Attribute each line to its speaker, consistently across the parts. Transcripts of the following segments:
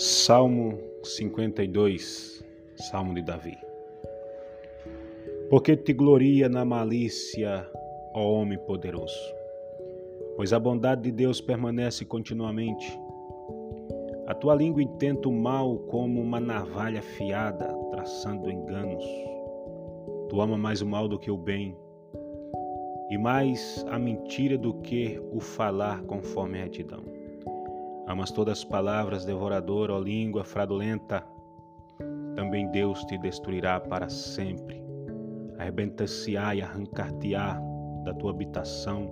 Speaker 1: Salmo 52, Salmo de Davi. Porque te gloria na malícia, ó homem poderoso, pois a bondade de Deus permanece continuamente. A tua língua intenta o mal como uma navalha afiada, traçando enganos. Tu ama mais o mal do que o bem, e mais a mentira do que o falar conforme a retidão. Amas todas as palavras, devoradora, ó língua fraudulenta. Também Deus te destruirá para sempre. Arrebentar-se-á e arrancar-te-á da tua habitação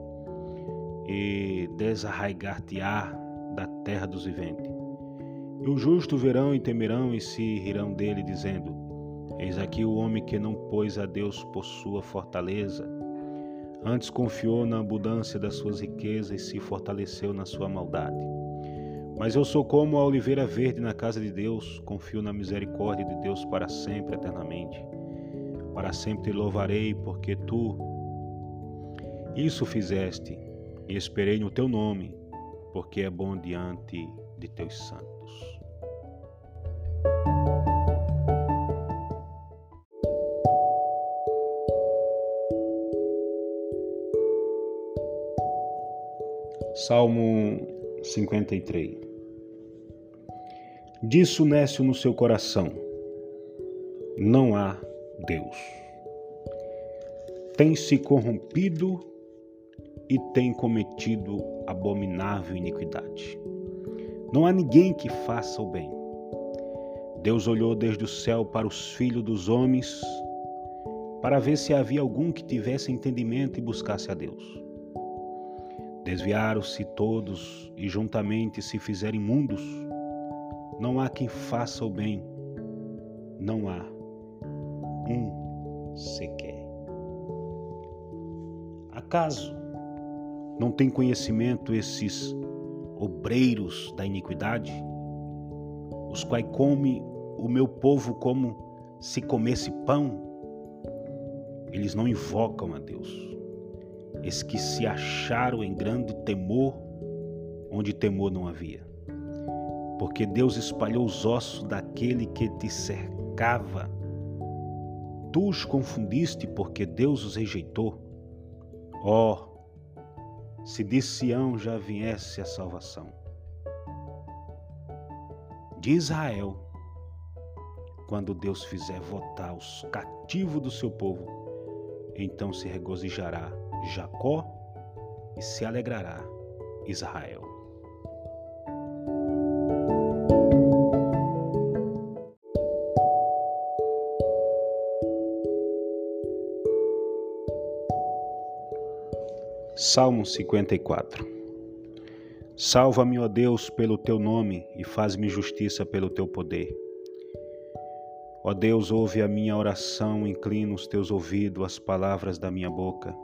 Speaker 1: e desarraigar-te-á da terra dos viventes. E o justo verão e temerão e se rirão dele, dizendo: Eis aqui o homem que não pôs a Deus por sua fortaleza, antes confiou na abundância das suas riquezas e se fortaleceu na sua maldade. Mas eu sou como a oliveira verde na casa de Deus, confio na misericórdia de Deus para sempre, eternamente. Para sempre te louvarei, porque tu isso fizeste, e esperei no teu nome, porque é bom diante de teus santos. Salmo 53 Disso Nécio no seu coração: não há Deus. Tem se corrompido e tem cometido abominável iniquidade. Não há ninguém que faça o bem. Deus olhou desde o céu para os filhos dos homens para ver se havia algum que tivesse entendimento e buscasse a Deus. Desviaram-se todos e juntamente se fizeram imundos não há quem faça o bem, não há um sequer. Acaso não tem conhecimento esses obreiros da iniquidade, os quais come o meu povo como se comesse pão? Eles não invocam a Deus. Esses que se acharam em grande temor, onde temor não havia porque Deus espalhou os ossos daquele que te cercava. Tu os confundiste porque Deus os rejeitou. Ó, oh, se de Sião já viesse a salvação. De Israel, quando Deus fizer votar os cativos do seu povo, então se regozijará Jacó e se alegrará Israel. Salmo 54 Salva-me, ó Deus, pelo teu nome e faz-me justiça pelo teu poder. Ó Deus, ouve a minha oração, inclina os teus ouvidos às palavras da minha boca.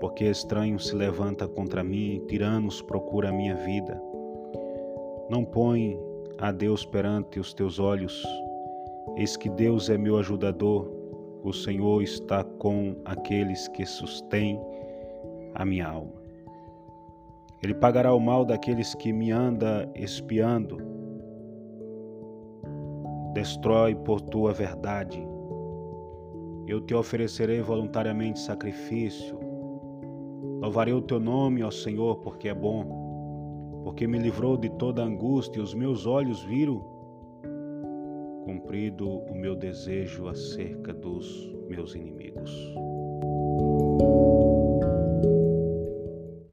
Speaker 1: Porque estranho se levanta contra mim, tiranos procura a minha vida. Não põe a Deus perante os teus olhos. Eis que Deus é meu ajudador, o Senhor está com aqueles que sustêm a minha alma. Ele pagará o mal daqueles que me anda espiando. Destrói por tua verdade. Eu te oferecerei voluntariamente sacrifício. Louvarei o teu nome, ó Senhor, porque é bom, porque me livrou de toda angústia e os meus olhos viram cumprido o meu desejo acerca dos meus inimigos.